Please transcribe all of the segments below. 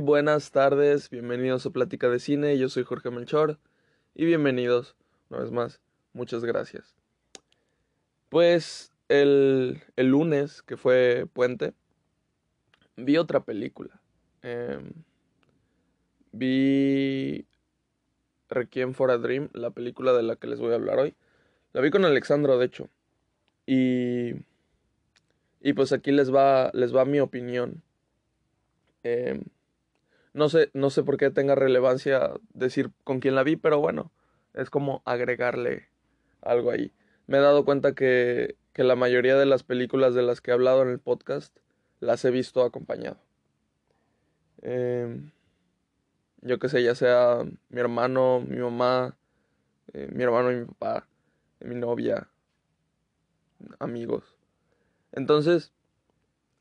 Buenas tardes, bienvenidos a Plática de Cine, yo soy Jorge Melchor y bienvenidos una vez más, muchas gracias. Pues el, el lunes, que fue puente, vi otra película. Em, vi Requiem for a Dream, la película de la que les voy a hablar hoy. La vi con Alexandro, de hecho. Y, y pues aquí les va, les va mi opinión. Em, no, sé, no sé por qué tenga relevancia decir con quién la vi, pero bueno, es como agregarle algo ahí. Me he dado cuenta que, que la mayoría de las películas de las que he hablado en el podcast las he visto acompañado. Em, yo qué sé, ya sea mi hermano, mi mamá, eh, mi hermano y mi papá, mi novia, amigos. Entonces,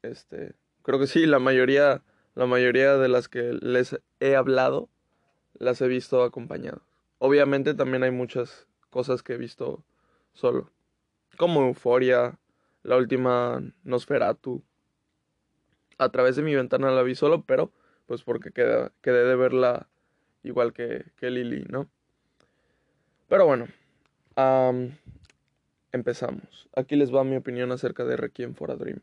este, creo que sí, la mayoría, la mayoría de las que les he hablado, las he visto acompañados. Obviamente también hay muchas cosas que he visto solo, como Euforia, la última Nosferatu. A través de mi ventana la vi solo, pero pues porque quedé, quedé de verla igual que, que Lily, ¿no? Pero bueno, empezamos. Aquí les va mi opinión acerca de Requiem for a Dream.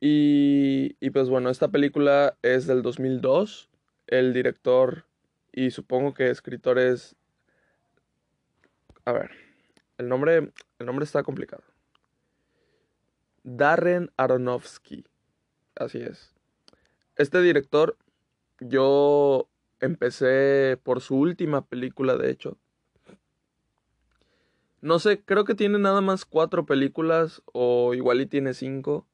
Y, pues bueno, esta película es del 2002. El director y supongo que escritor es... A ver, el nombre, el nombre está complicado. Darren Aronofsky. Así es. Este director, yo empecé por su última película, de hecho. No sé, creo que tiene nada más cuatro películas o igual y tiene cinco.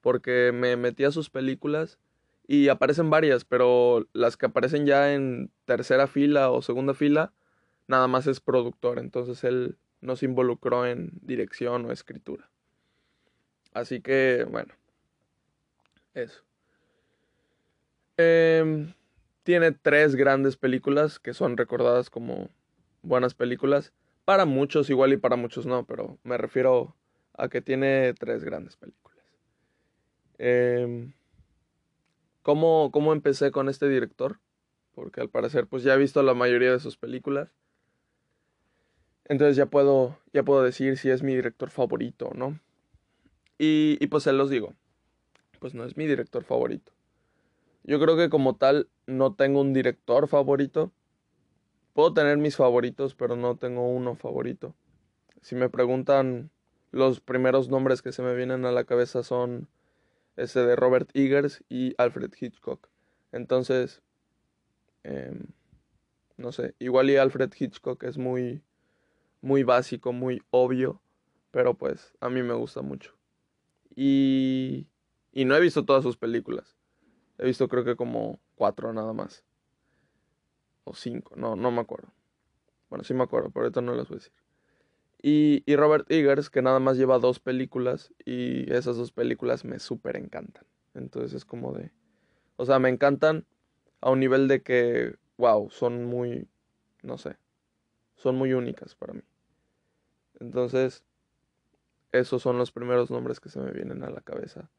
Porque me metí a sus películas y aparecen varias, pero las que aparecen ya en tercera fila o segunda fila, nada más es productor. Entonces él no se involucró en dirección o escritura. Así que, bueno, eso. Em, tiene tres grandes películas que son recordadas como buenas películas. Para muchos igual y para muchos no, pero me refiero a que tiene tres grandes películas. Em, ¿cómo, ¿Cómo empecé con este director? Porque al parecer pues ya he visto la mayoría de sus películas. Entonces ya puedo, ya puedo decir si es mi director favorito o no. Y, y pues se los digo. Pues no es mi director favorito. Yo creo que como tal no tengo un director favorito. Puedo tener mis favoritos, pero no tengo uno favorito. Si me preguntan, los primeros nombres que se me vienen a la cabeza son ese de Robert Eggers y Alfred Hitchcock. Entonces, em, no sé, igual y Alfred Hitchcock es muy, muy básico, muy obvio, pero pues a mí me gusta mucho. Y, y no he visto todas sus películas. He visto creo que como cuatro nada más. O cinco, no, no me acuerdo. Bueno, sí me acuerdo, pero ahorita no las voy a decir. Y, y Robert Eggers, que nada más lleva dos películas y esas dos películas me súper encantan. Entonces es como de... O sea, me encantan a un nivel de que, wow, son muy, no sé, son muy únicas para mí. Entonces, esos son los primeros nombres que se me vienen a la cabeza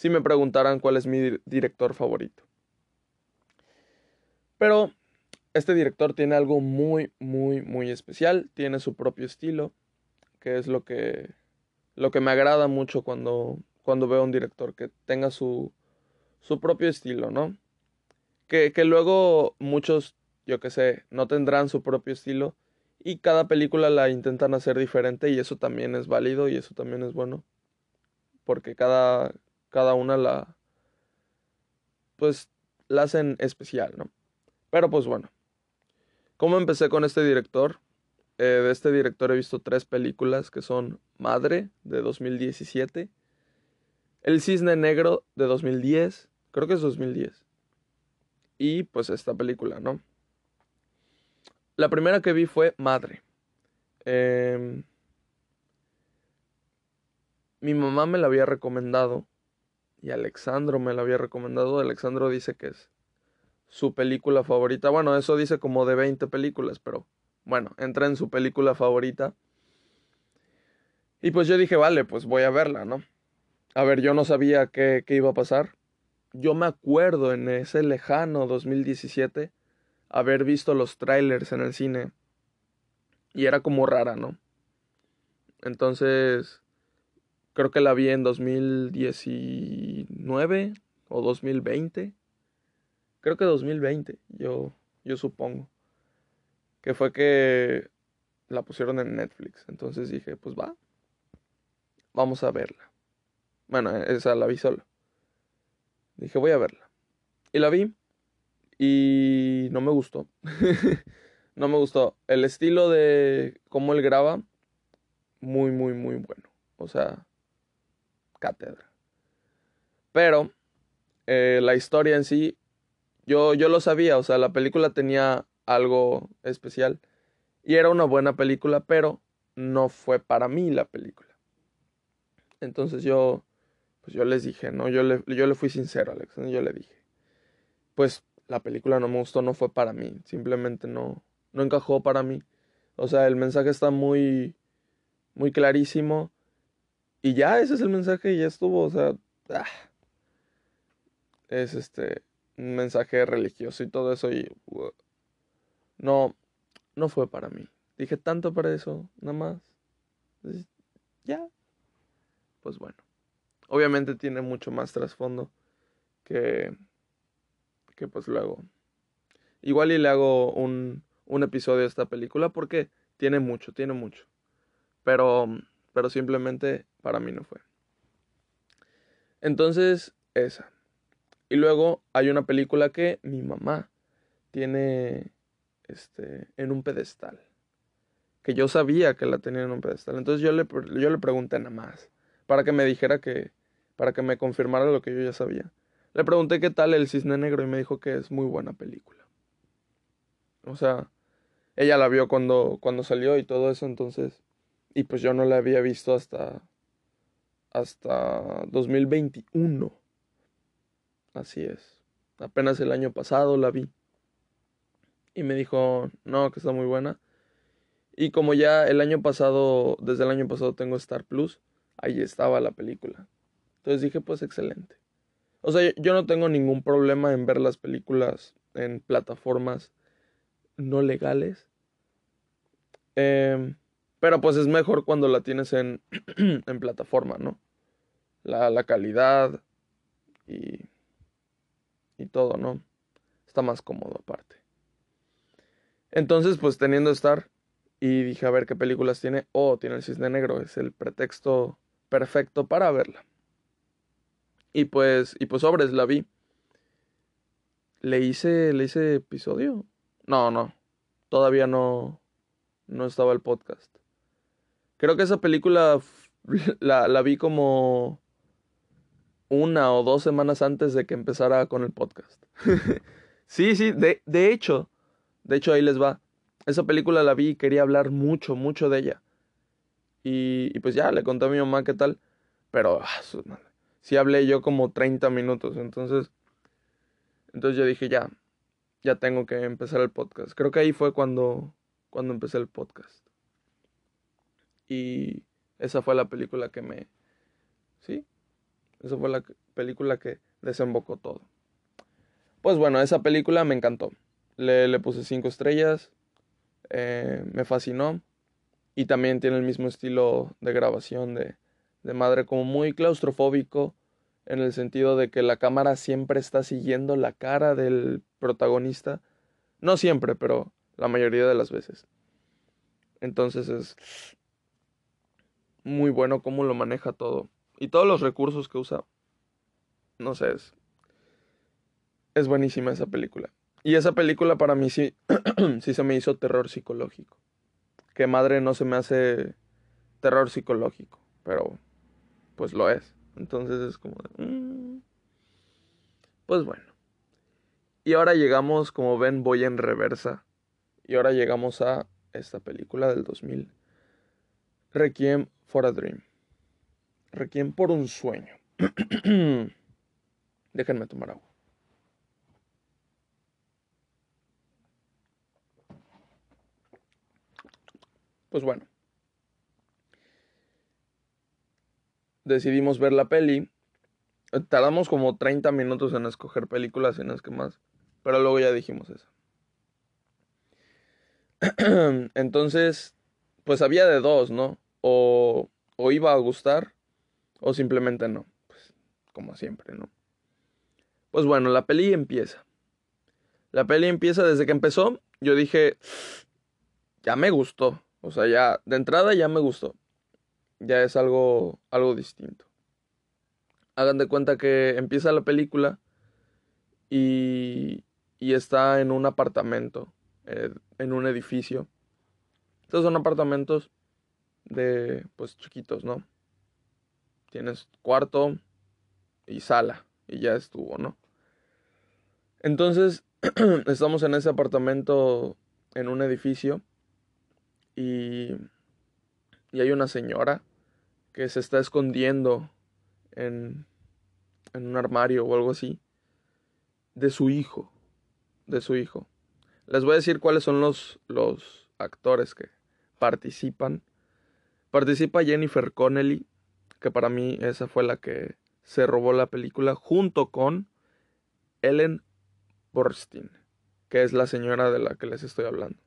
si me preguntaran cuál es mi director favorito. Pero este director tiene algo muy, muy, muy especial. Tiene su propio estilo, que es lo que, lo que me agrada mucho cuando, cuando veo a un director, que tenga su, su propio estilo, ¿no? Que, que luego muchos, yo que sé, no tendrán su propio estilo y cada película la intentan hacer diferente y eso también es válido y eso también es bueno. Porque cada, cada una la, pues, la hacen especial, ¿no? Pero pues bueno, ¿cómo empecé con este director? Eh, de este director he visto tres películas que son Madre de 2017, El Cisne Negro de 2010, creo que es 2010, y pues esta película, ¿no? La primera que vi fue Madre. Em, mi mamá me la había recomendado y Alexandro me la había recomendado. Alexandro dice que es su película favorita. Bueno, eso dice como de 20 películas, pero bueno, entra en su película favorita. Y pues yo dije, vale, pues voy a verla, ¿no? A ver, yo no sabía qué, qué iba a pasar. yo me acuerdo en ese lejano 2017 haber visto los trailers en el cine y era como rara, ¿no? Entonces, creo que la vi en 2019 o 2020. Creo que 2020, yo, yo supongo. Que fue que la pusieron en Netflix. Entonces dije, pues va, vamos a verla. Bueno, esa la vi solo. Dije, voy a verla. Y la vi. Y no me gustó. no me gustó. El estilo de cómo él graba, muy, muy, muy bueno. O sea, cátedra. Pero eh, la historia en sí, yo, yo lo sabía. O sea, la película tenía algo especial. Y era una buena película, pero no fue para mí la película. Entonces yo, pues yo les dije, ¿no? Yo le, yo le fui sincero, Alex. Yo le dije, pues la película no me gustó, no fue para mí. Simplemente no, no encajó para mí. O sea, el mensaje está muy, muy clarísimo. Y ya, ese es el mensaje y ya estuvo. O sea, ah. es este, un mensaje religioso y todo eso. Y no, no fue para mí. Dije tanto para eso, nada más. ya. Pues bueno. Obviamente tiene mucho más trasfondo que, que pues luego. Igual y le hago un, un episodio de esta película porque tiene mucho, tiene mucho. Pero, pero simplemente para mí no fue. Entonces, esa. Y luego hay una película que mi mamá tiene este, en un pedestal. Que yo sabía que la tenía en un pedestal. Entonces yo le, yo le pregunté nada más. Para que me dijera que. Para que me confirmara lo que yo ya sabía. Le pregunté qué tal el cisne negro y me dijo que es muy buena película. O sea, ella la vio cuando, cuando salió y todo eso, entonces. Y pues yo no la había visto hasta. hasta 2021. Así es. Apenas el año pasado la vi. Y me dijo, no, que está muy buena. Y como ya el año pasado, desde el año pasado tengo Star Plus, ahí estaba la película. Entonces dije, pues excelente. O sea, yo no tengo ningún problema en ver las películas en plataformas no legales. Em, pero pues es mejor cuando la tienes en, en plataforma, ¿no? La, la calidad y, y todo, ¿no? Está más cómodo aparte. Entonces, pues teniendo Star, y dije a ver qué películas tiene. Oh, tiene el Cisne Negro, es el pretexto perfecto para verla. Y pues, y pues sobres, la vi. ¿Le hice, ¿Le hice episodio? No, no. Todavía no, no estaba el podcast. Creo que esa película la, la vi como una o dos semanas antes de que empezara con el podcast. sí, sí, de, de hecho, de hecho, ahí les va. Esa película la vi y quería hablar mucho, mucho de ella. Y, pues ya, le conté a mi mamá qué tal. Pero ah, sí hablé yo como 30 minutos. Entonces, entonces yo dije, ya, ya tengo que empezar el podcast. Creo que ahí fue cuando, cuando empecé el podcast. Y esa fue la película que me... Sí, esa fue la película que desembocó todo. Pues bueno, esa película me encantó. Le, puse cinco estrellas. Eh, me fascinó. Y también tiene el mismo estilo de grabación de, de madre, como muy claustrofóbico, en el sentido de que la cámara siempre está siguiendo la cara del protagonista. No siempre, pero la mayoría de las veces. Entonces es muy bueno cómo lo maneja todo. Y todos los recursos que usa. No sé, es, es buenísima esa película. Y esa película para mí sí, sí se me hizo terror psicológico. Que madre no se me hace terror psicológico, pero pues lo es. Entonces es como mm". Pues bueno. Y ahora llegamos, como ven, voy en reversa. Y ahora llegamos a esta película del 2000. Requiem for a Dream. Requiem por un sueño. Déjenme tomar agua. Pues bueno. Decidimos ver la peli Tardamos como 30 minutos en escoger películas y no es que más. Pero luego ya dijimos eso. Entonces, pues había de dos, ¿no? O, o iba a gustar o simplemente no. Pues, como siempre, ¿no? Pues bueno, la peli empieza. La peli empieza desde que empezó. Yo dije, ya me gustó. O sea, ya de entrada ya me gustó. Ya es algo, algo distinto. Hagan de cuenta que empieza la película y, y está en un apartamento, eh, en un edificio. Estos son apartamentos de, pues, chiquitos, ¿no? Tienes cuarto y sala y ya estuvo, ¿no? Entonces, estamos en ese apartamento, en un edificio y, y hay una señora que se está escondiendo en, en un armario o algo así de su hijo, de su hijo. Les voy a decir cuáles son los, los actores que participan. Participa Jennifer Connelly, que para mí esa fue la que se robó la película, junto con Ellen Borstein, que es la señora de la que les estoy hablando.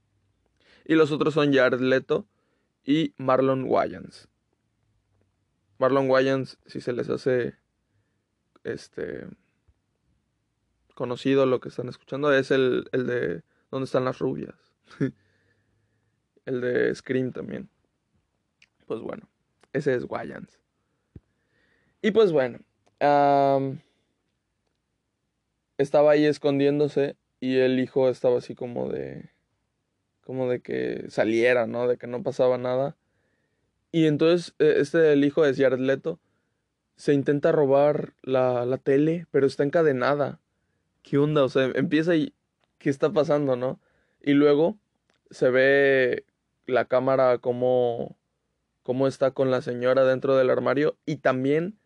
Y los otros son Jared Leto y Marlon Wayans. Marlon Wayans, si se les hace este conocido lo que están escuchando, es el, el de ¿Dónde están las rubias? el de Scream también. Pues bueno, ese es Wayans. Y pues bueno, estaba ahí escondiéndose y el hijo estaba así como de como de que saliera, ¿no? De que no pasaba nada. Y entonces e, este el hijo de Jared se intenta robar la, la tele, pero está encadenada. ¿Qué onda? O sea, empieza y ¿qué está pasando, no? Y luego se ve la cámara como cómo está con la señora dentro del armario y también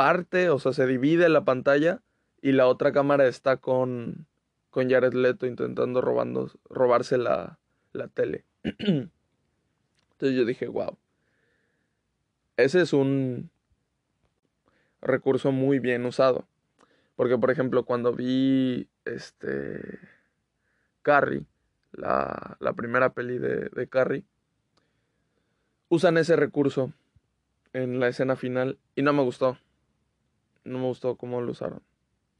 parte, o sea, se divide la pantalla y la otra cámara está con, con Jared Leto intentando robando, robarse la, la tele. Entonces yo dije, wow. Ese es un recurso muy bien usado. Porque, por ejemplo, cuando vi este Carrie, la, la primera peli de, de Carrie, usan ese recurso en la escena final y no me gustó. No me gustó cómo lo usaron.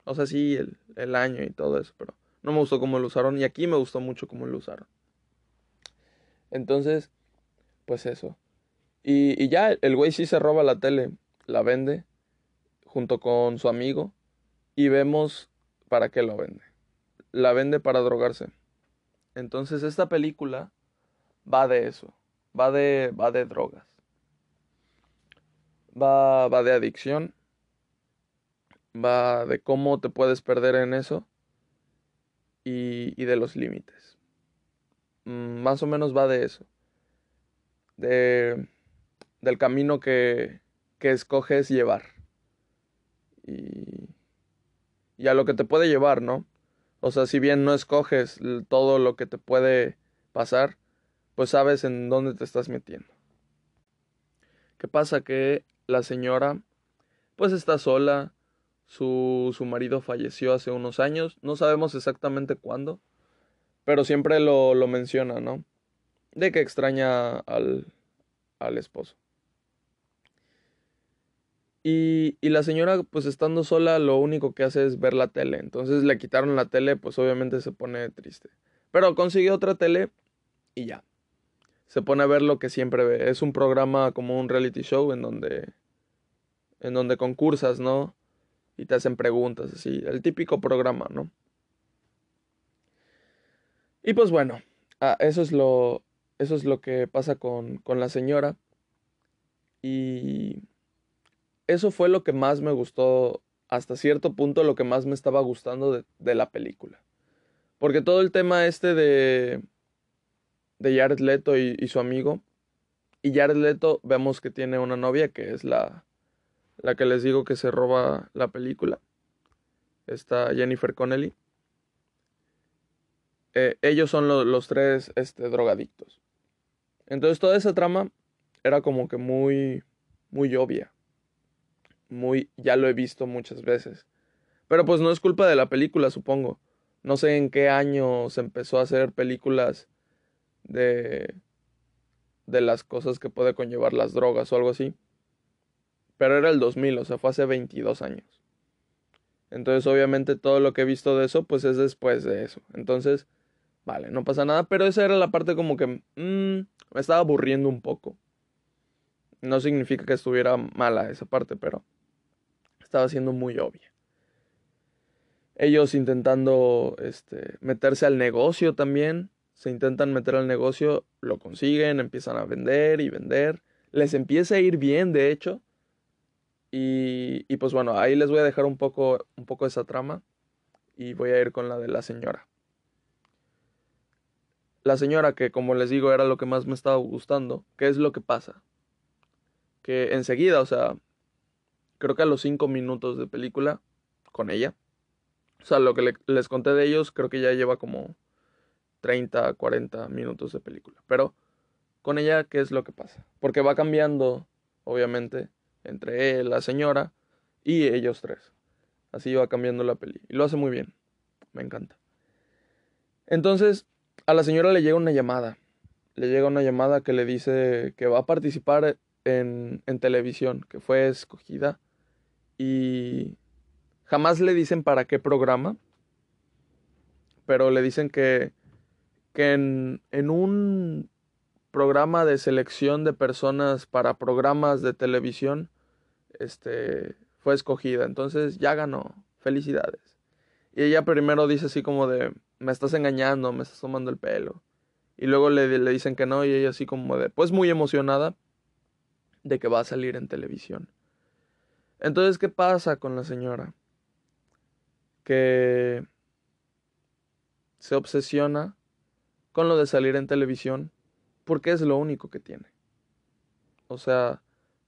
O sea, sí, el, el año y todo eso, pero no me gustó cómo lo usaron y aquí me gustó mucho cómo lo usaron. Entonces, pues eso. Y, y ya el güey sí se roba la tele, la vende junto con su amigo y vemos para qué lo vende. La vende para drogarse. Entonces esta película va de eso, va de, va de drogas, va, va de adicción, va de cómo te puedes perder en eso y, y de los límites. Mm, más o menos va de eso. De, del camino que, que escoges llevar. Y, y a lo que te puede llevar, ¿no? O sea, si bien no escoges todo lo que te puede pasar, pues sabes en dónde te estás metiendo. ¿Qué pasa? Que la señora pues está sola, su, su marido falleció hace unos años, no sabemos exactamente cuándo, pero siempre lo, lo menciona, ¿no? De que extraña al, al esposo. Y, y, la señora, pues estando sola, lo único que hace es ver la tele. Entonces le quitaron la tele, pues obviamente se pone triste. Pero consigue otra tele y ya. Se pone a ver lo que siempre ve. Es un programa como un reality show en donde. En donde concursas, ¿no? Y te hacen preguntas, así. El típico programa, ¿no? Y pues bueno, ah, eso es lo. Eso es lo que pasa con, con la señora. Y eso fue lo que más me gustó, hasta cierto punto lo que más me estaba gustando de, de la película. Porque todo el tema este de, de Jared Leto y, y, su amigo, y Jared Leto vemos que tiene una novia que es la, la que les digo que se roba la película, está Jennifer Connelly. Eh, ellos son lo, los tres este, drogadictos. Entonces toda esa trama era como que muy, muy obvia muy, ya lo he visto muchas veces. Pero pues no es culpa de la película, supongo. No sé en qué año se empezó a hacer películas de de las cosas que puede conllevar las drogas o algo así. Pero era el 2000, o sea, fue hace 22 años. Entonces, obviamente, todo lo que he visto de eso, pues es después de eso. Entonces, vale, no pasa nada. Pero esa era la parte como que mm, me estaba aburriendo un poco. No significa que estuviera mala esa parte, pero estaba siendo muy obvia ellos intentando este, meterse al negocio también, se intentan meter al negocio, lo consiguen, empiezan a vender y vender, les empieza a ir bien, de hecho, y, y pues bueno, ahí les voy a dejar un poco, un poco esa trama y voy a ir con la de la señora. La señora que, como les digo, era lo que más me estaba gustando, ¿qué es lo que pasa? Que enseguida, o sea, creo que a los cinco minutos de película, con ella, o sea, lo que les conté de ellos, creo que ya lleva como 30, 40 minutos de película. Pero con ella, ¿qué es lo que pasa? Porque va cambiando, obviamente, entre la señora y ellos tres. Así va cambiando la peli. Y lo hace muy bien. Me encanta. Entonces, a la señora le llega una llamada. Le llega una llamada que le dice que va a participar en, en televisión, que fue escogida. Y Jamás le dicen para qué programa, pero le dicen que, que en, en un programa de selección de personas para programas de televisión, este, fue escogida. Entonces ya ganó. Felicidades. Y ella primero dice así como de, me estás engañando, me estás tomando el pelo. Y luego le, le, dicen que no y ella así como de, pues muy emocionada de que va a salir en televisión. Entonces, ¿qué pasa con la señora? que se obsesiona con lo de salir en televisión porque es lo único que tiene. O sea,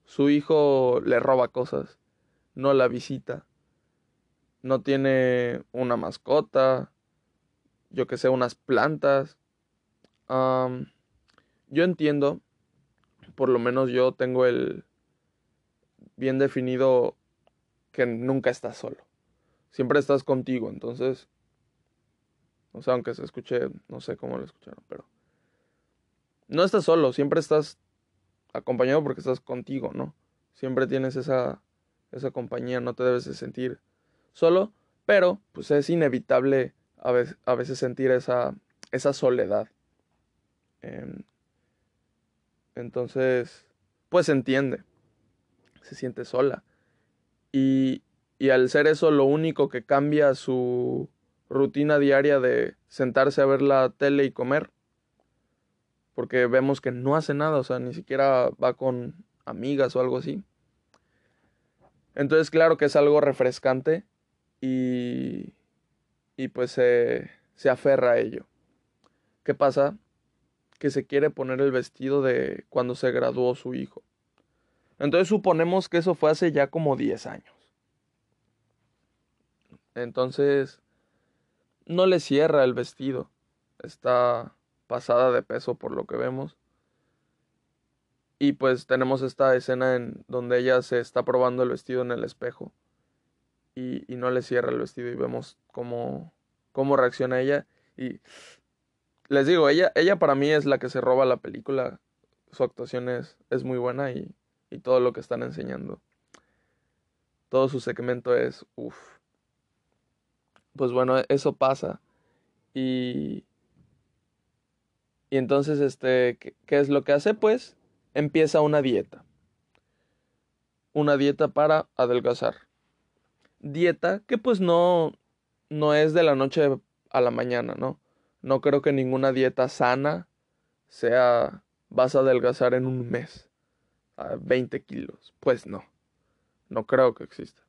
su hijo le roba cosas, no la visita, no tiene una mascota, yo que sé, unas plantas. yo entiendo, por lo menos yo tengo el bien definido que nunca está solo siempre estás contigo, entonces, o sea, aunque se escuche, no sé cómo lo escucharon, pero no estás solo, siempre estás acompañado porque estás contigo, ¿no? Siempre tienes esa, esa compañía, no te debes de sentir solo, pero pues es inevitable a veces, a veces sentir esa, esa soledad. Em, entonces, pues se entiende, se siente sola. Y, y al ser eso lo único que cambia su rutina diaria de sentarse a ver la tele y comer, porque vemos que no hace nada, o sea, ni siquiera va con amigas o algo así. Entonces, claro que es algo refrescante y, y pues se, se aferra a ello. ¿Qué pasa? Que se quiere poner el vestido de cuando se graduó su hijo. Entonces suponemos que eso fue hace ya como 10 años. Entonces, no le cierra el vestido. Está pasada de peso por lo que vemos. Y pues tenemos esta escena en donde ella se está probando el vestido en el espejo. Y, no le cierra el vestido y vemos cómo, cómo reacciona ella. Y les digo, ella, ella para mí es la que se roba la película. Su actuación es, es muy buena y, y todo lo que están enseñando. Todo su segmento es, uff, pues bueno, eso pasa. Y, y entonces, este, ¿qué, es lo que hace? Pues empieza una dieta. Una dieta para adelgazar. Dieta que pues no, no es de la noche a la mañana, ¿no? No creo que ninguna dieta sana sea vas a adelgazar en un mes a 20 kilos. Pues no, no creo que exista.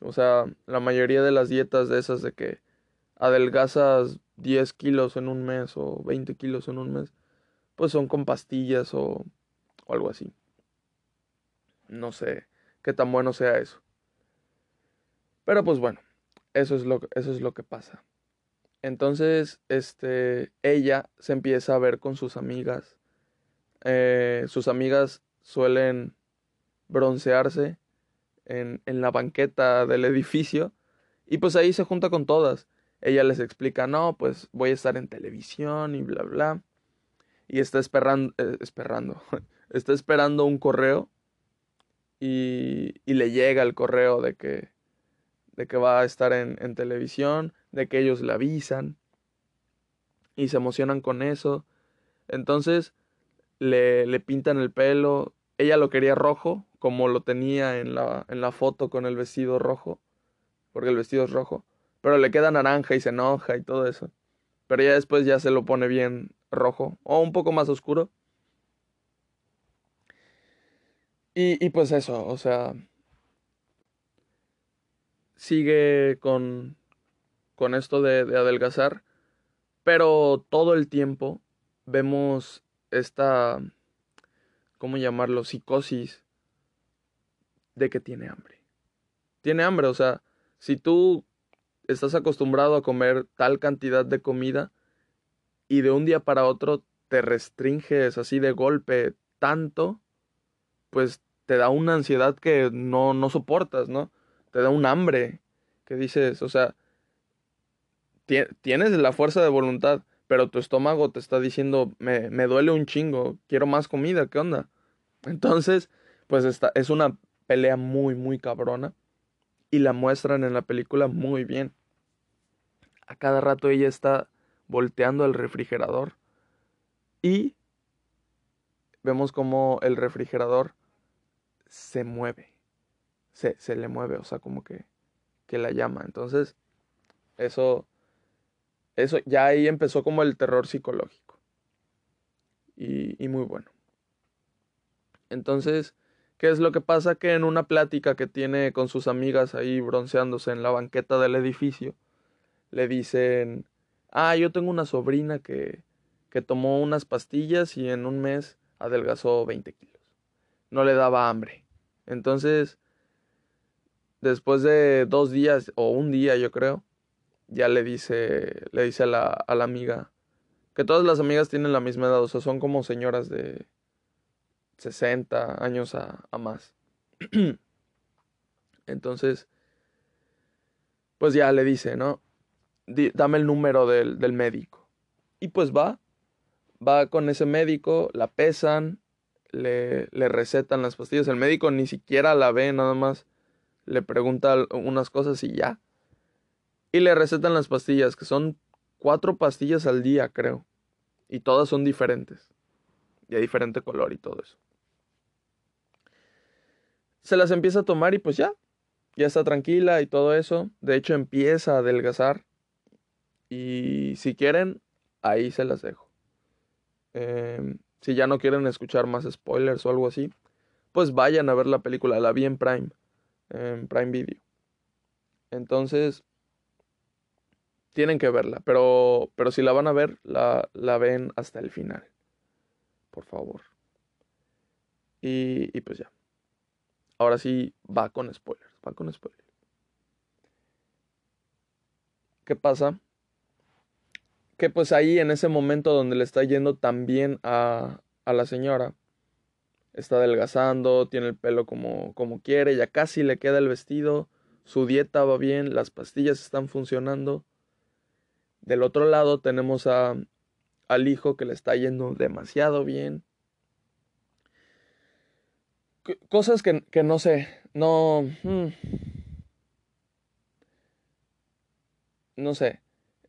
O sea, la mayoría de las dietas de esas de que adelgazas 10 kilos en un mes o 20 kilos en un mes, pues son con pastillas o, o algo así. No sé qué tan bueno sea eso. Pero pues bueno, eso es lo, eso es lo que pasa. Entonces, este, ella se empieza a ver con sus amigas. Eh, sus amigas suelen broncearse en, en la banqueta del edificio y pues ahí se junta con todas. Ella les explica, no, pues voy a estar en televisión y bla, bla. Y está esperando, eh, esperando, está esperando un correo y, y, le llega el correo de que, de que va a estar en, en televisión, de que ellos le avisan y se emocionan con eso. Entonces le, le pintan el pelo. Ella lo quería rojo, como lo tenía en la, en la foto con el vestido rojo, porque el vestido es rojo. Pero le queda naranja y se enoja y todo eso. Pero ya después ya se lo pone bien rojo o un poco más oscuro. Y, y pues eso, o sea, sigue con, con esto de, de adelgazar, pero todo el tiempo vemos esta, ¿cómo llamarlo? Psicosis de que tiene hambre. Tiene hambre, o sea, si tú estás acostumbrado a comer tal cantidad de comida y de un día para otro te restringes así de golpe tanto, pues te da una ansiedad que no, no soportas, ¿no? Te da un hambre que dices, o sea, tienes la fuerza de voluntad, pero tu estómago te está diciendo, me, me duele un chingo, quiero más comida, ¿qué onda? Entonces, pues esta, es una pelea muy, muy cabrona y la muestran en la película muy bien. A cada rato ella está volteando el refrigerador y vemos como el refrigerador se mueve, se, se le mueve, o sea, como que, que la llama. Entonces, eso eso ya ahí empezó como el terror psicológico. Y, y, muy bueno. Entonces, ¿qué es lo que pasa? Que en una plática que tiene con sus amigas ahí bronceándose en la banqueta del edificio, le dicen, ah, yo tengo una sobrina que, que tomó unas pastillas y en un mes adelgazó 20 kilos. No le daba hambre. Entonces, después de dos días o un día, yo creo, ya le dice, le dice a la, a la amiga, que todas las amigas tienen la misma edad, o sea, son como señoras de 60 años a, más. Entonces, pues ya le dice, ¿no? dame el número del, del, médico. Y pues va, va con ese médico, la pesan, le, le recetan las pastillas. El médico ni siquiera la ve, nada más le pregunta unas cosas y ya. Y le recetan las pastillas, que son cuatro pastillas al día, creo. Y todas son diferentes. Y hay diferente color y todo eso. Se las empieza a tomar y pues ya. Ya está tranquila y todo eso. De hecho empieza a adelgazar. Y si quieren, ahí se las dejo. Eh, si ya no quieren escuchar más spoilers o algo así, pues vayan a ver la película. La vi en Prime. En Prime Video. Entonces, tienen que verla, pero, pero si la van a ver, la, la ven hasta el final. Por favor. Y, y pues ya. Ahora sí, va con spoilers, va con spoilers. ¿Qué pasa? Que pues ahí en ese momento donde le está yendo tan bien a, a la señora, está adelgazando, tiene el pelo como, como quiere, ya casi le queda el vestido, su dieta va bien, las pastillas están funcionando del otro lado tenemos a, al hijo que le está yendo demasiado bien. Cosas que, que no sé, no... Hmm. No sé.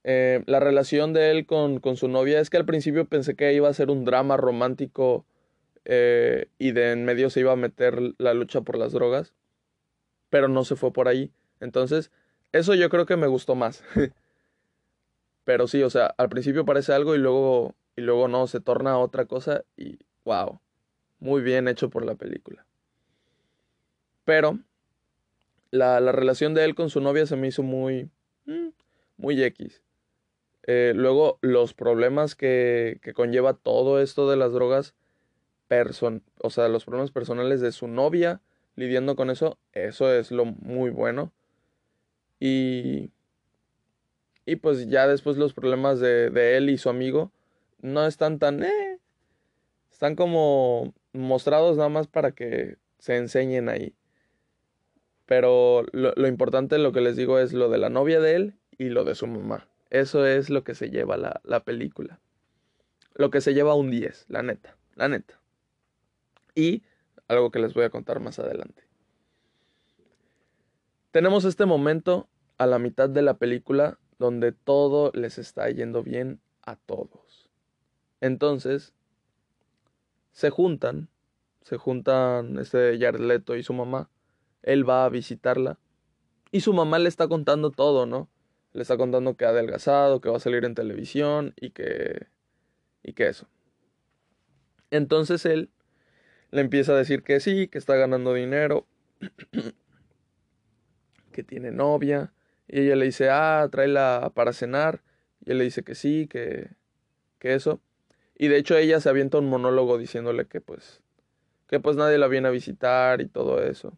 Eh, la relación de él con, con, su novia es que al principio pensé que iba a ser un drama romántico eh, y de en medio se iba a meter la lucha por las drogas, pero no se fue por ahí. Entonces, eso yo creo que me gustó más. Pero sí, o sea, al principio parece algo y luego, y luego no, se torna otra cosa y wow, muy bien hecho por la película. Pero la, la relación de él con su novia se me hizo muy, mm, muy X. Eh, luego los problemas que, que, conlleva todo esto de las drogas, person o sea, los problemas personales de su novia lidiando con eso, eso es lo muy bueno. Y y pues ya después los problemas de, de él y su amigo no están tan... Eh, están como mostrados nada más para que se enseñen ahí. Pero lo, lo importante, lo que les digo, es lo de la novia de él y lo de su mamá. Eso es lo que se lleva la, la película. Lo que se lleva un 10, la neta, la neta. Y algo que les voy a contar más adelante. Tenemos este momento a la mitad de la película donde todo les está yendo bien a todos. Entonces, se juntan, se juntan este Jared y su mamá. Él va a visitarla y su mamá le está contando todo, ¿no? Le está contando que ha adelgazado, que va a salir en televisión y que y que eso. Entonces él le empieza a decir que sí, que está ganando dinero, que tiene novia, y ella le dice, ah, tráela para cenar, y él le dice que sí, que, que eso. Y de hecho ella se avienta un monólogo diciéndole que pues, que pues nadie la viene a visitar y todo eso.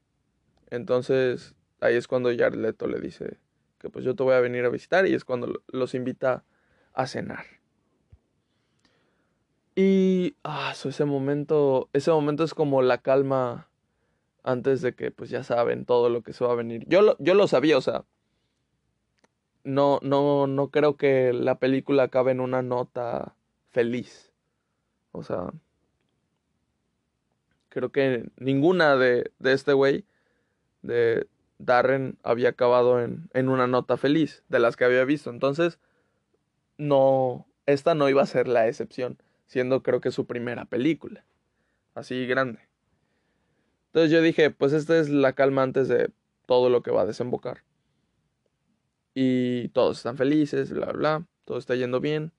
Entonces ahí es cuando Jared le dice que pues yo te voy a venir a visitar y es cuando los invita a cenar. Y ah, ese momento, ese momento es como la calma antes de que pues ya saben todo lo que se va a venir. Yo lo, yo lo sabía, o sea, no, no, no creo que la película acabe en una nota feliz. O sea, creo que ninguna de, de este güey, de Darren, había acabado en, en una nota feliz de las que había visto. Entonces, no, esta no iba a ser la excepción siendo creo que su primera película, así grande. Entonces yo dije, pues esta es la calma antes de todo lo que va a desembocar. Y todos están felices, bla, bla, todo está yendo bien.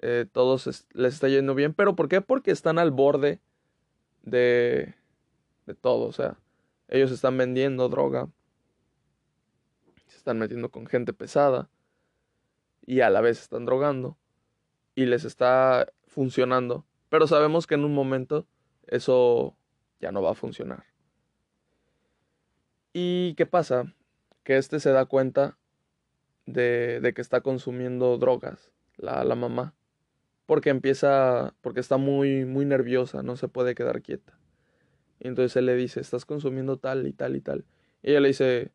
Eh, todos les está yendo bien, pero ¿por qué? Porque están al borde de, de todo, o sea, ellos están vendiendo droga, se están metiendo con gente pesada y a la vez están drogando y les está funcionando, pero sabemos que en un momento eso ya no va a funcionar. ¿Y qué pasa? Que este se da cuenta de, de que está consumiendo drogas, la, la, mamá, porque empieza, porque está muy, muy nerviosa, no se puede quedar quieta. Y entonces él le dice, estás consumiendo tal y tal y tal. Y ella le dice,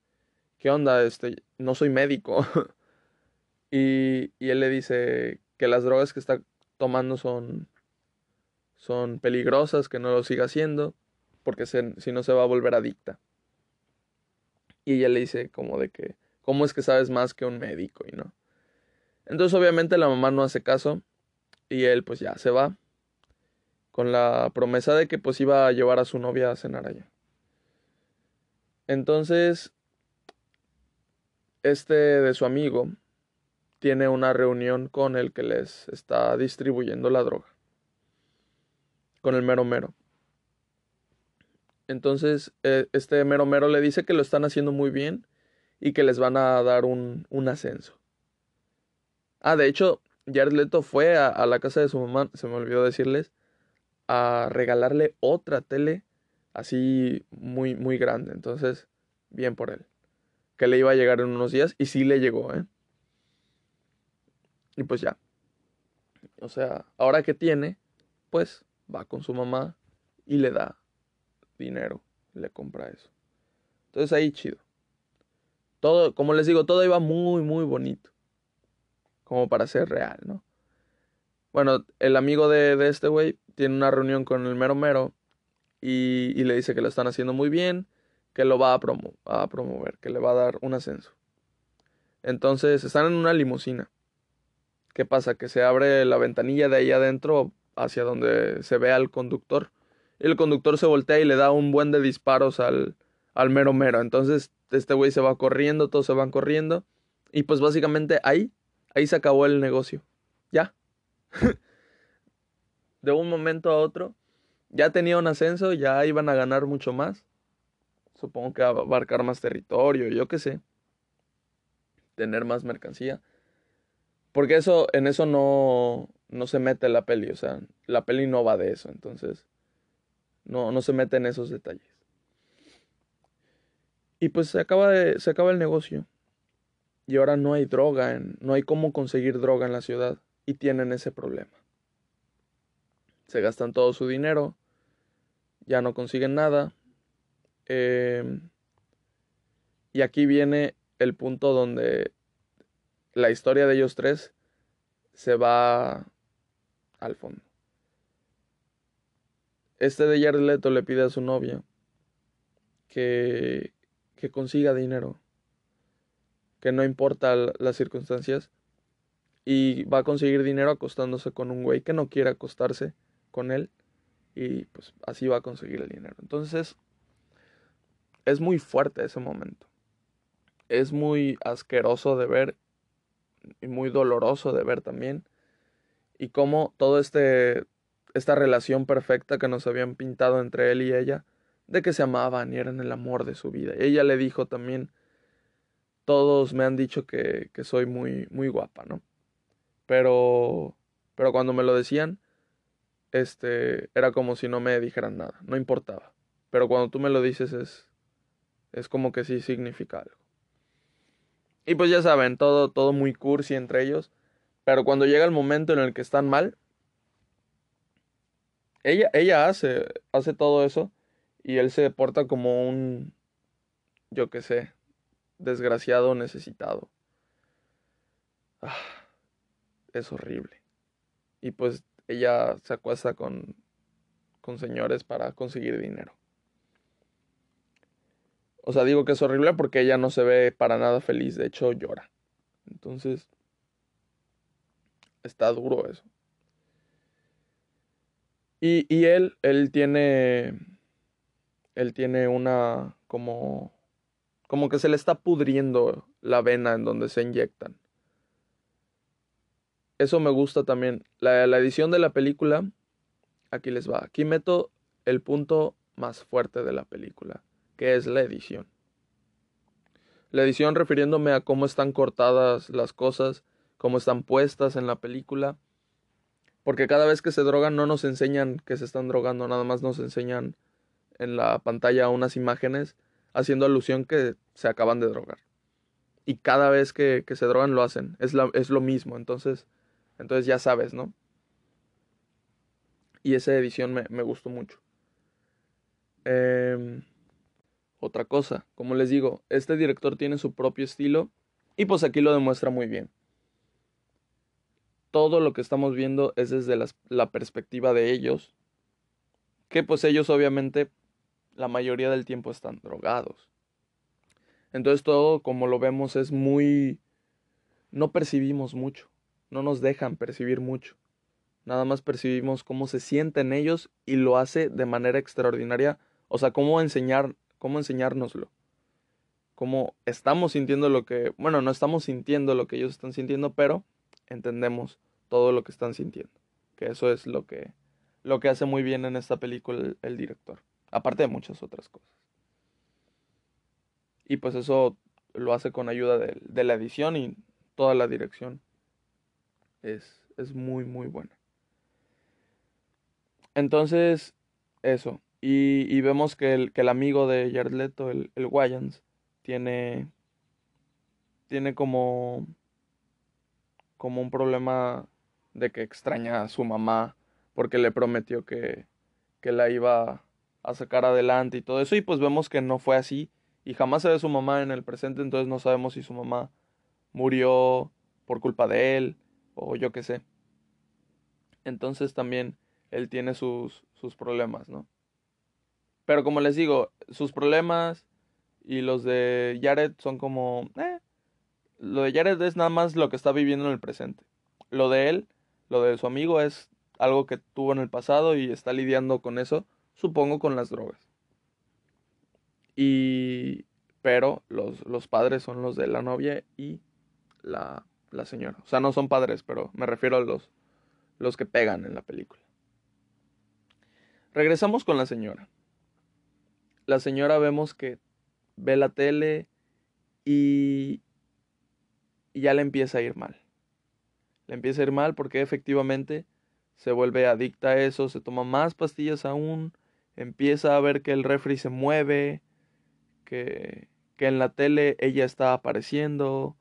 ¿qué onda? Este, no soy médico. y, y él le dice que las drogas que está tomando son, son peligrosas, que no lo siga haciendo, porque si no se va a volver adicta. Y ella le dice como de que, ¿cómo es que sabes más que un médico? Y no. Entonces obviamente la mamá no hace caso y él pues ya se va con la promesa de que pues iba a llevar a su novia a cenar allá. Entonces, este de su amigo tiene una reunión con el que les está distribuyendo la droga. Con el mero mero. Entonces, eh, este mero mero le dice que lo están haciendo muy bien y que les van a dar un, un ascenso. Ah, de hecho, Jared Leto fue a, a, la casa de su mamá, se me olvidó decirles, a regalarle otra tele así muy, muy grande. Entonces, bien por él. Que le iba a llegar en unos días y sí le llegó, ¿eh? Y pues ya. O sea, ahora que tiene, pues va con su mamá y le da dinero, le compra eso. Entonces ahí chido. Todo, como les digo, todo iba muy, muy bonito. Como para ser real, ¿no? Bueno, el amigo de, de este güey tiene una reunión con el mero mero y, y, le dice que lo están haciendo muy bien, que lo va a, promo a promover, que le va a dar un ascenso. Entonces están en una limusina. ¿Qué pasa? Que se abre la ventanilla de ahí adentro hacia donde se ve al conductor. El conductor se voltea y le da un buen de disparos al, al mero mero. Entonces este güey se va corriendo, todos se van corriendo. Y pues básicamente ahí, ahí se acabó el negocio. Ya. de un momento a otro, ya tenía un ascenso, ya iban a ganar mucho más. Supongo que abarcar más territorio, yo qué sé. Tener más mercancía. Porque eso, en eso no, no se mete la peli, o sea, la peli no va de eso, entonces no, no se mete en esos detalles. Y pues se acaba, se acaba el negocio. Y ahora no hay droga, en, no hay cómo conseguir droga en la ciudad. Y tienen ese problema. Se gastan todo su dinero, ya no consiguen nada. Eh, Y aquí viene el punto donde la historia de ellos tres se va al fondo. Este de Jared Leto le pide a su novia que, que consiga dinero, que no importa las circunstancias, y va a conseguir dinero acostándose con un güey que no quiere acostarse con él, y pues así va a conseguir el dinero. Entonces, es muy fuerte ese momento. Es muy asqueroso de ver y muy doloroso de ver también. Y cómo todo este esta relación perfecta que nos habían pintado entre él y ella, de que se amaban y eran el amor de su vida. Ella le dijo también, todos me han dicho que, que soy muy, muy guapa, ¿no? Pero, pero cuando me lo decían, este, era como si no me dijeran nada, no importaba. Pero cuando tú me lo dices es, es como que sí significa algo. Y pues ya saben, todo, todo muy cursi entre ellos. Pero cuando llega el momento en el que están mal, ella, ella hace, hace todo eso y él se porta como un, yo qué sé, desgraciado necesitado. Ah, es horrible. Y pues ella se acuesta con, con señores para conseguir dinero. O sea, digo que es horrible porque ella no se ve para nada feliz, de hecho llora. Entonces, está duro eso. Y, y él, él tiene, él tiene una como, como que se le está pudriendo la vena en donde se inyectan. Eso me gusta también. La, la edición de la película, aquí les va. Aquí meto el punto más fuerte de la película, que es la edición. La edición refiriéndome a cómo están cortadas las cosas, cómo están puestas en la película porque cada vez que se drogan no nos enseñan que se están drogando, nada más nos enseñan en la pantalla unas imágenes haciendo alusión que se acaban de drogar. Y cada vez que, se drogan lo hacen, es, es lo mismo, entonces, entonces ya sabes, ¿no? Y esa edición me, me gustó mucho. Em, otra cosa, como les digo, este director tiene su propio estilo y pues aquí lo demuestra muy bien todo lo que estamos viendo es desde la, perspectiva de ellos, que pues ellos obviamente la mayoría del tiempo están drogados. Entonces todo como lo vemos es muy... no percibimos mucho, no nos dejan percibir mucho. Nada más percibimos cómo se sienten ellos y lo hace de manera extraordinaria. O sea, cómo enseñar, cómo enseñárnoslo. Cómo estamos sintiendo lo que, bueno, no estamos sintiendo lo que ellos están sintiendo, pero entendemos todo lo que están sintiendo. Que eso es lo que, lo que hace muy bien en esta película el, director. Aparte de muchas otras cosas. Y pues eso lo hace con ayuda de, la edición y toda la dirección. Es, es muy, muy buena. Entonces, eso. Y, vemos que el, que el, amigo de Jared el, el Wayans, tiene, tiene como como un problema de que extraña a su mamá porque le prometió que, que la iba a sacar adelante y todo eso y pues vemos que no fue así y jamás se ve su mamá en el presente entonces no sabemos si su mamá murió por culpa de él o yo qué sé. Entonces también él tiene sus, sus problemas, ¿no? Pero como les digo, sus problemas y los de Jared son como... Eh, lo de Jared es nada más lo que está viviendo en el presente. Lo de él, lo de su amigo es algo que tuvo en el pasado y está lidiando con eso, supongo con las drogas. Y pero los, los padres son los de la novia y la, la, señora. O sea, no son padres, pero me refiero a los, los que pegan en la película. Regresamos con la señora. La señora vemos que ve la tele y, y ya le empieza a ir mal. Le empieza a ir mal porque efectivamente se vuelve adicta a eso, se toma más pastillas aún, empieza a ver que el refri se mueve, que, que en la tele ella está apareciendo.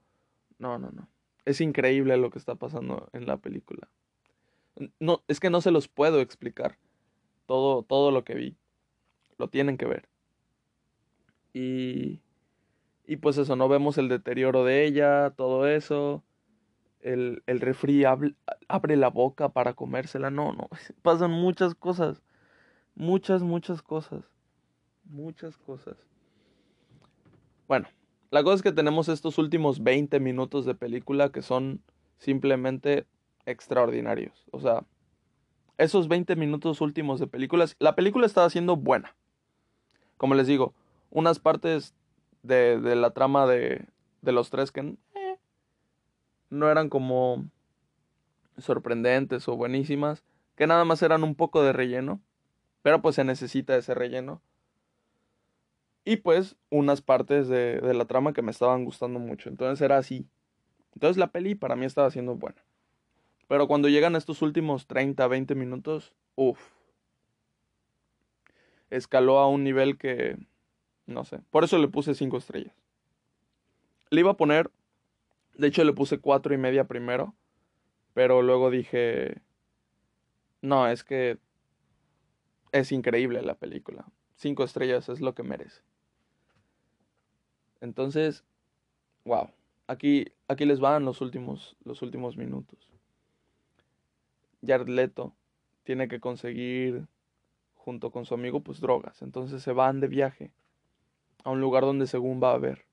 No, no, no. Es increíble lo que está pasando en la película. No, es que no se los puedo explicar. Todo, todo lo que vi. Lo tienen que ver. Y, Y pues eso, no vemos el deterioro de ella, todo eso. El, el refri abre, abre la boca para comérsela. No, no. Pasan muchas cosas. Muchas, muchas cosas. Muchas cosas. Bueno, la cosa es que tenemos estos últimos 20 minutos de película que son simplemente extraordinarios. O sea, esos 20 minutos últimos de películas, la película estaba siendo buena. Como les digo, unas partes de, de la trama de, de los tres que eh, no eran como sorprendentes o buenísimas, que nada más eran un poco de relleno, pero pues se necesita ese relleno. Y pues unas partes de, de la trama que me estaban gustando mucho, entonces era así. Entonces la peli para mí estaba siendo buena. Pero cuando llegan estos últimos 30, 20 minutos, uff. Escaló a un nivel que, no sé, por eso le puse 5 estrellas. Le iba a poner, de hecho le puse 4 y media primero, pero luego dije, no, es que es increíble la película. 5 estrellas es lo que merece. Entonces, wow. Aquí, aquí les van los últimos, los últimos minutos. Jared Leto tiene que conseguir junto con su amigo pues drogas. Entonces se van de viaje a un lugar donde según va a ver.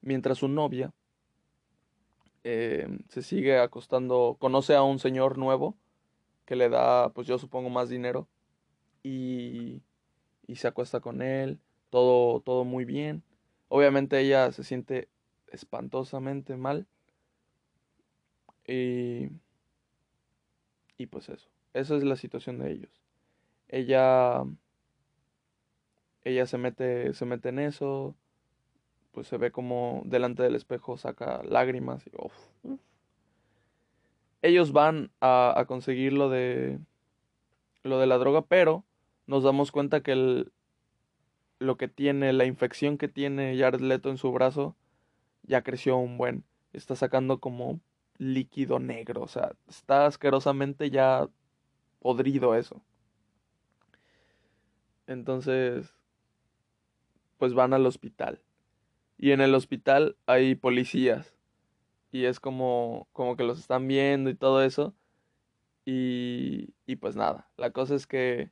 Mientras su novia eh, se sigue acostando, conoce a un señor nuevo que le da, pues yo supongo, más dinero y, y se acuesta con él, todo, todo muy bien. Obviamente ella se siente espantosamente mal. Y, y pues eso, esa es la situación de ellos. Ella, ella se mete, se mete en eso, pues se ve como delante del espejo saca lágrimas y Ellos van a, a, conseguir lo de, lo de la droga, pero nos damos cuenta que el, lo que tiene, la infección que tiene Jared Leto en su brazo, ya creció un buen. Está sacando como líquido negro, o sea, está asquerosamente ya podrido eso. Entonces, pues van al hospital. Y en el hospital hay policías. Y es como, como que los están viendo y todo eso. Y, y pues nada, la cosa es que,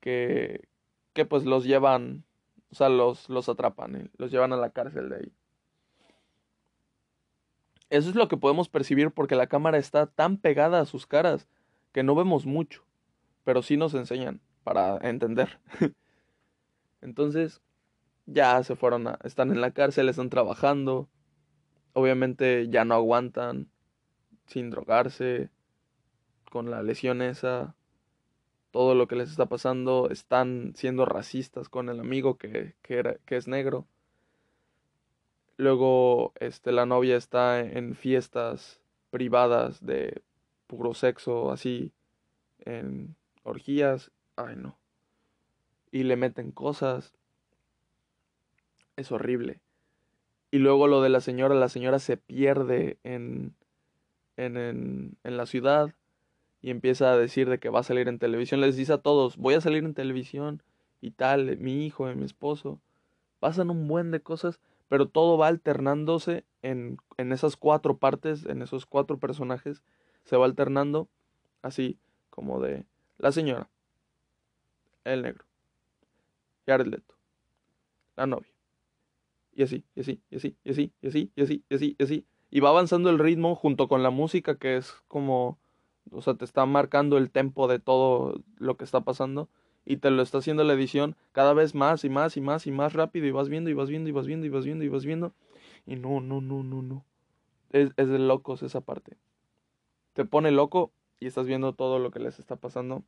que, que pues los llevan, o sea, los, los atrapan, los llevan a la cárcel de ahí. Eso es lo que podemos percibir porque la cámara está tan pegada a sus caras que no vemos mucho, pero sí nos enseñan para entender. Entonces, ya se fueron a, están en la cárcel, están trabajando, obviamente ya no aguantan sin drogarse, con la lesión esa, todo lo que les está pasando, están siendo racistas con el amigo que, que, que es negro. Luego, este, la novia está en fiestas privadas de puro sexo, así, en orgías. Ay, no. Y le meten cosas. Es horrible. Y luego lo de la señora, la señora se pierde en, en, en, en la ciudad y empieza a decir de que va a salir en televisión. Les dice a todos, voy a salir en televisión y tal, mi hijo, mi esposo. Pasan un buen de cosas, pero todo va alternándose en, en esas cuatro partes, en esos cuatro personajes. Se va alternando así como de la señora, el negro, Jared Leto, la novia. Y así, y así, y así, y así, y así, y así, y así, y así. Y va avanzando el ritmo junto con la música que es como o sea, te está marcando el tempo de todo lo que está pasando y te lo está haciendo la edición cada vez más y más y más y más rápido y vas viendo y vas viendo y vas viendo y vas viendo y vas viendo. Y no, no, no, no, no. Es, es de locos esa parte. Te pone loco y estás viendo todo lo que les está pasando.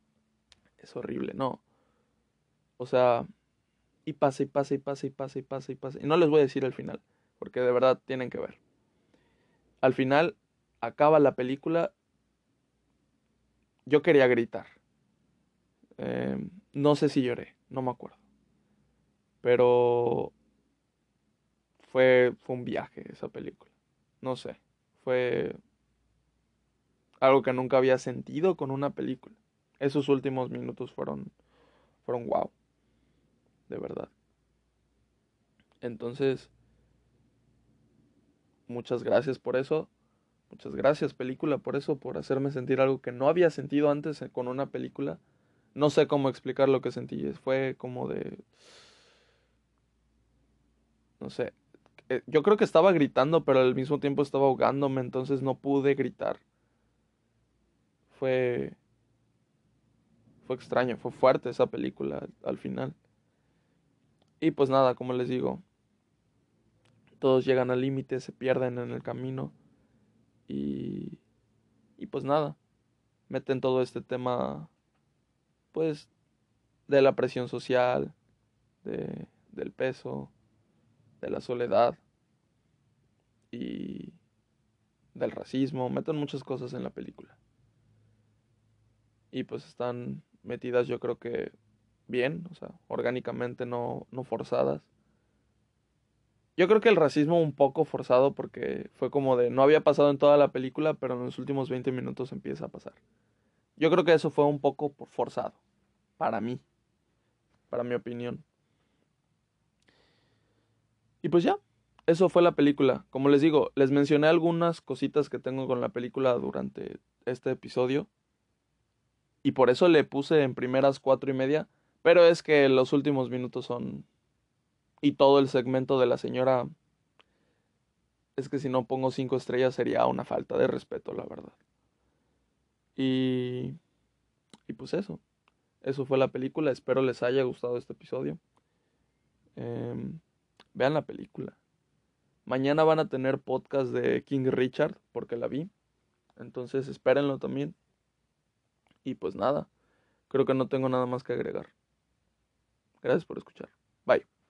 Es horrible, no. O sea, y pasa y pasa y pasa y pasa y pasa y pasa. Y no les voy a decir el final, porque de verdad tienen que ver. Al final acaba la película. Yo quería gritar. Eh, no sé si lloré, no me acuerdo. Pero fue, fue un viaje esa película. No sé, fue algo que nunca había sentido con una película. Esos últimos minutos fueron, fueron wow. De verdad. Entonces, muchas gracias por eso. Muchas gracias película por eso, por hacerme sentir algo que no había sentido antes con una película. No sé cómo explicar lo que sentí. Fue como de... No sé. Eh, yo creo que estaba gritando, pero al mismo tiempo estaba ahogándome, entonces no pude gritar. Fue... Fue extraño, fue fuerte esa película al final. Y pues nada, como les digo, todos llegan al límite, se pierden en el camino. Y, y pues nada, meten todo este tema, pues, de la presión social, de, del peso, de la soledad y del racismo, meten muchas cosas en la película. Y pues están metidas yo creo que bien, o sea, orgánicamente no, no forzadas. Yo creo que el racismo un poco forzado porque fue como de no había pasado en toda la película, pero en los últimos 20 minutos empieza a pasar. Yo creo que eso fue un poco forzado, para mí, para mi opinión. Y pues ya, eso fue la película. Como les digo, les mencioné algunas cositas que tengo con la película durante este episodio. Y por eso le puse en primeras cuatro y media. Pero es que los últimos minutos son y todo el segmento de la señora es que si no pongo cinco estrellas sería una falta de respeto, la verdad. Y, y pues eso, eso fue la película, espero les haya gustado este episodio. Em, vean la película. Mañana van a tener podcast de King Richard, porque la vi. Entonces espérenlo también. Y pues nada, creo que no tengo nada más que agregar. Gracias por escuchar. Bye.